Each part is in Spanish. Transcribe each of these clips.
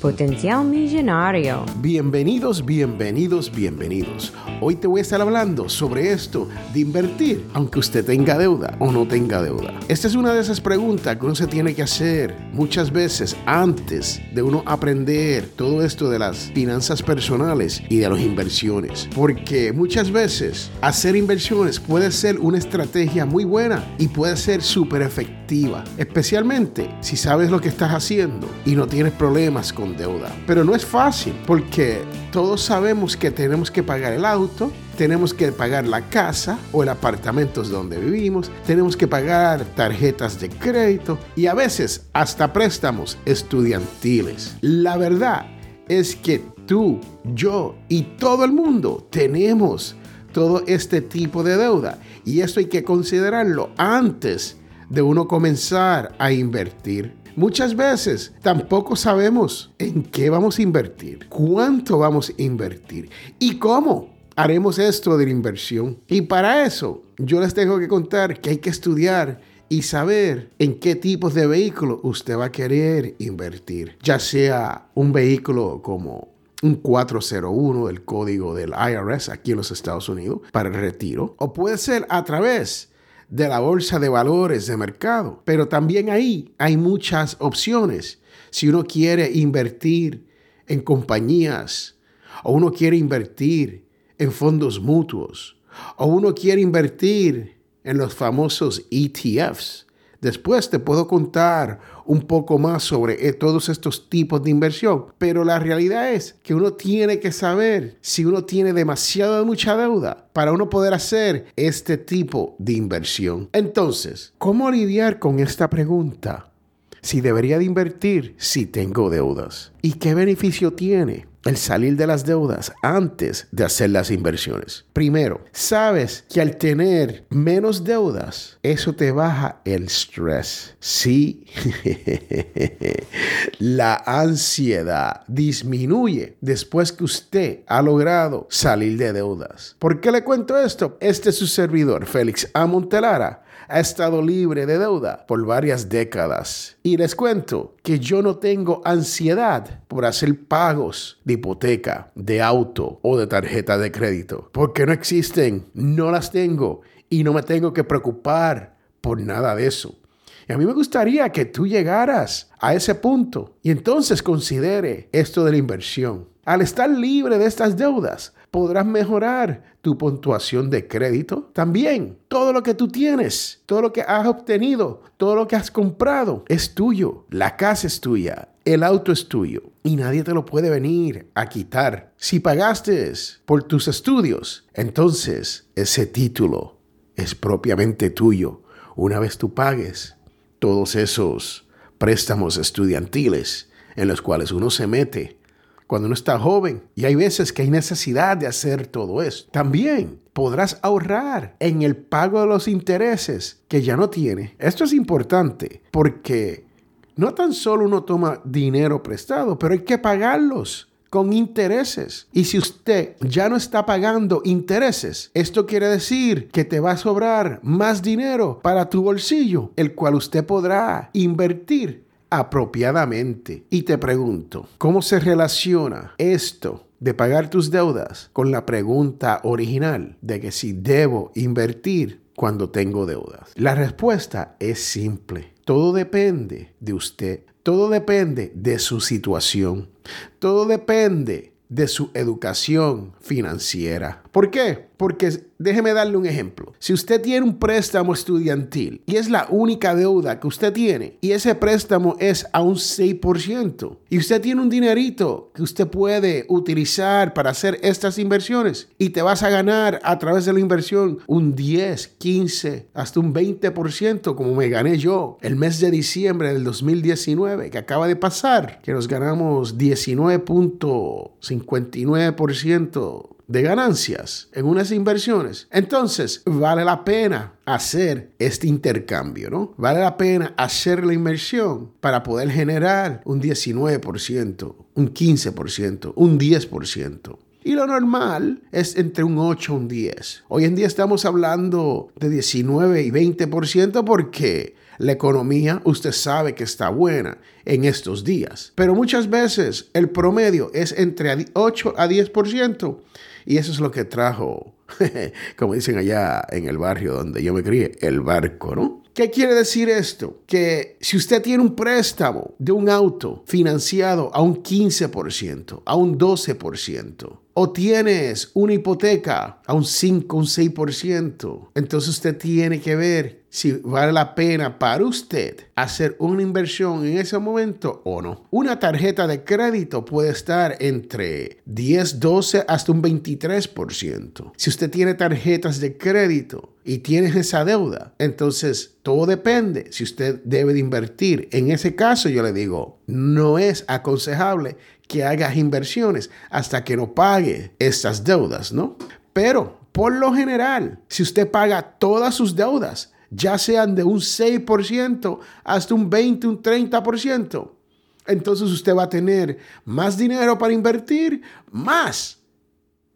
Potencial Millonario. Bienvenidos, bienvenidos, bienvenidos. Hoy te voy a estar hablando sobre esto de invertir, aunque usted tenga deuda o no tenga deuda. Esta es una de esas preguntas que uno se tiene que hacer muchas veces antes de uno aprender todo esto de las finanzas personales y de las inversiones. Porque muchas veces hacer inversiones puede ser una estrategia muy buena y puede ser súper efectiva, especialmente si sabes lo que estás haciendo y no tienes problemas con deuda. Pero no es fácil porque todos sabemos que tenemos que pagar el auto, tenemos que pagar la casa o el apartamento donde vivimos, tenemos que pagar tarjetas de crédito y a veces hasta préstamos estudiantiles. La verdad es que tú, yo y todo el mundo tenemos todo este tipo de deuda y esto hay que considerarlo antes de uno comenzar a invertir Muchas veces tampoco sabemos en qué vamos a invertir, cuánto vamos a invertir y cómo haremos esto de la inversión. Y para eso yo les tengo que contar que hay que estudiar y saber en qué tipos de vehículo usted va a querer invertir, ya sea un vehículo como un 401 del código del IRS aquí en los Estados Unidos para el retiro, o puede ser a través de la bolsa de valores de mercado. Pero también ahí hay muchas opciones. Si uno quiere invertir en compañías, o uno quiere invertir en fondos mutuos, o uno quiere invertir en los famosos ETFs, Después te puedo contar un poco más sobre eh, todos estos tipos de inversión, pero la realidad es que uno tiene que saber si uno tiene demasiada mucha deuda para uno poder hacer este tipo de inversión. Entonces, ¿cómo lidiar con esta pregunta? Si debería de invertir si tengo deudas. ¿Y qué beneficio tiene? El salir de las deudas antes de hacer las inversiones. Primero, sabes que al tener menos deudas, eso te baja el estrés. Sí, la ansiedad disminuye después que usted ha logrado salir de deudas. ¿Por qué le cuento esto? Este es su servidor, Félix A. Montelara ha estado libre de deuda por varias décadas. Y les cuento que yo no tengo ansiedad por hacer pagos de hipoteca, de auto o de tarjeta de crédito, porque no existen, no las tengo y no me tengo que preocupar por nada de eso. Y a mí me gustaría que tú llegaras a ese punto y entonces considere esto de la inversión. Al estar libre de estas deudas, podrás mejorar tu puntuación de crédito. También todo lo que tú tienes, todo lo que has obtenido, todo lo que has comprado es tuyo. La casa es tuya, el auto es tuyo y nadie te lo puede venir a quitar. Si pagaste por tus estudios, entonces ese título es propiamente tuyo. Una vez tú pagues todos esos préstamos estudiantiles en los cuales uno se mete cuando uno está joven. Y hay veces que hay necesidad de hacer todo esto. También podrás ahorrar en el pago de los intereses que ya no tiene. Esto es importante porque no tan solo uno toma dinero prestado, pero hay que pagarlos con intereses. Y si usted ya no está pagando intereses, esto quiere decir que te va a sobrar más dinero para tu bolsillo, el cual usted podrá invertir apropiadamente. Y te pregunto, ¿cómo se relaciona esto de pagar tus deudas con la pregunta original de que si debo invertir cuando tengo deudas? La respuesta es simple. Todo depende de usted. Todo depende de su situación. Todo depende de su educación financiera. ¿Por qué? Porque déjeme darle un ejemplo. Si usted tiene un préstamo estudiantil y es la única deuda que usted tiene y ese préstamo es a un 6% y usted tiene un dinerito que usted puede utilizar para hacer estas inversiones y te vas a ganar a través de la inversión un 10, 15, hasta un 20% como me gané yo el mes de diciembre del 2019 que acaba de pasar, que nos ganamos 19.59% de ganancias en unas inversiones, entonces vale la pena hacer este intercambio, ¿no? Vale la pena hacer la inversión para poder generar un 19%, un 15%, un 10%. Y lo normal es entre un 8 y un 10. Hoy en día estamos hablando de 19 y 20% porque la economía usted sabe que está buena en estos días. Pero muchas veces el promedio es entre 8 a 10%. Y eso es lo que trajo, como dicen allá en el barrio donde yo me crié, el barco, ¿no? ¿Qué quiere decir esto? Que si usted tiene un préstamo de un auto financiado a un 15%, a un 12%, o tienes una hipoteca a un 5, un 6%, entonces usted tiene que ver si vale la pena para usted hacer una inversión en ese momento o no. Una tarjeta de crédito puede estar entre 10, 12 hasta un 23%. Si usted tiene tarjetas de crédito y tiene esa deuda, entonces todo depende si usted debe de invertir. En ese caso yo le digo, no es aconsejable que hagas inversiones hasta que no pague estas deudas, ¿no? Pero por lo general, si usted paga todas sus deudas, ya sean de un 6% hasta un 20, un 30%, entonces usted va a tener más dinero para invertir, más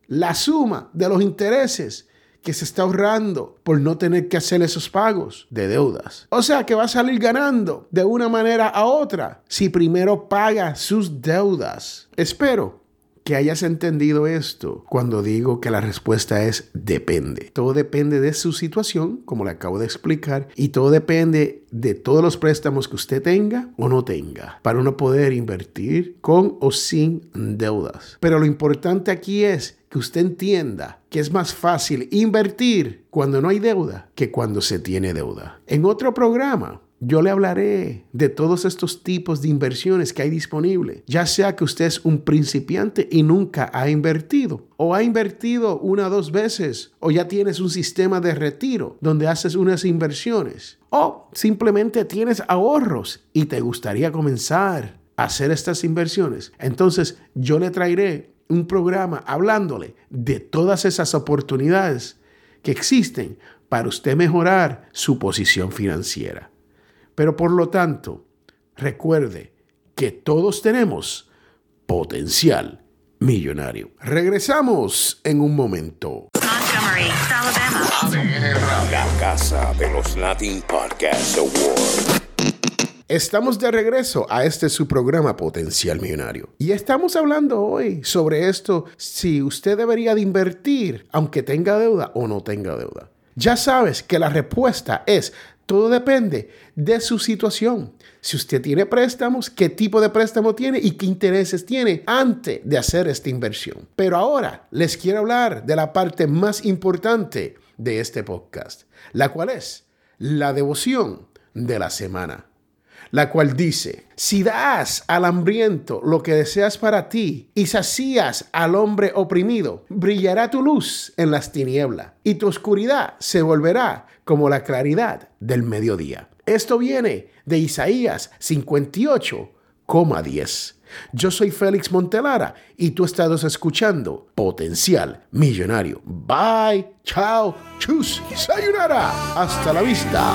la suma de los intereses que se está ahorrando por no tener que hacer esos pagos de deudas. O sea que va a salir ganando de una manera a otra si primero paga sus deudas. Espero que hayas entendido esto cuando digo que la respuesta es depende. Todo depende de su situación, como le acabo de explicar, y todo depende de todos los préstamos que usted tenga o no tenga, para uno poder invertir con o sin deudas. Pero lo importante aquí es que usted entienda que es más fácil invertir cuando no hay deuda que cuando se tiene deuda. En otro programa yo le hablaré de todos estos tipos de inversiones que hay disponibles, ya sea que usted es un principiante y nunca ha invertido, o ha invertido una o dos veces, o ya tienes un sistema de retiro donde haces unas inversiones, o simplemente tienes ahorros y te gustaría comenzar a hacer estas inversiones. Entonces yo le traeré un programa hablándole de todas esas oportunidades que existen para usted mejorar su posición financiera. Pero por lo tanto, recuerde que todos tenemos potencial millonario. Regresamos en un momento. La casa de los Latin Podcast Awards. Estamos de regreso a este su programa Potencial Millonario. Y estamos hablando hoy sobre esto, si usted debería de invertir aunque tenga deuda o no tenga deuda. Ya sabes que la respuesta es todo depende de su situación. Si usted tiene préstamos, qué tipo de préstamo tiene y qué intereses tiene antes de hacer esta inversión. Pero ahora les quiero hablar de la parte más importante de este podcast, la cual es la devoción de la semana la cual dice, si das al hambriento lo que deseas para ti y sacías al hombre oprimido, brillará tu luz en las tinieblas y tu oscuridad se volverá como la claridad del mediodía. Esto viene de Isaías 58,10. Yo soy Félix Montelara y tú estás escuchando Potencial Millonario. Bye, chao, chus, sayonara. Hasta la vista.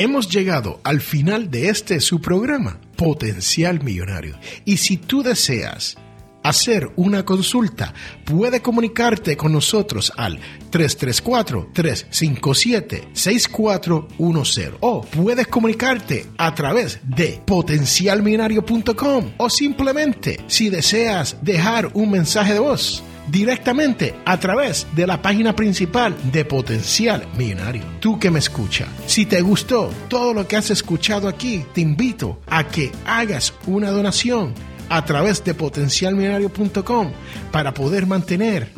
Hemos llegado al final de este su programa, Potencial Millonario. Y si tú deseas hacer una consulta, puede comunicarte con nosotros al 334-357-6410 o puedes comunicarte a través de potencialmillonario.com o simplemente si deseas dejar un mensaje de voz directamente a través de la página principal de Potencial Millonario. Tú que me escucha, si te gustó todo lo que has escuchado aquí, te invito a que hagas una donación a través de potencialmillonario.com para poder mantener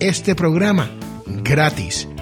este programa gratis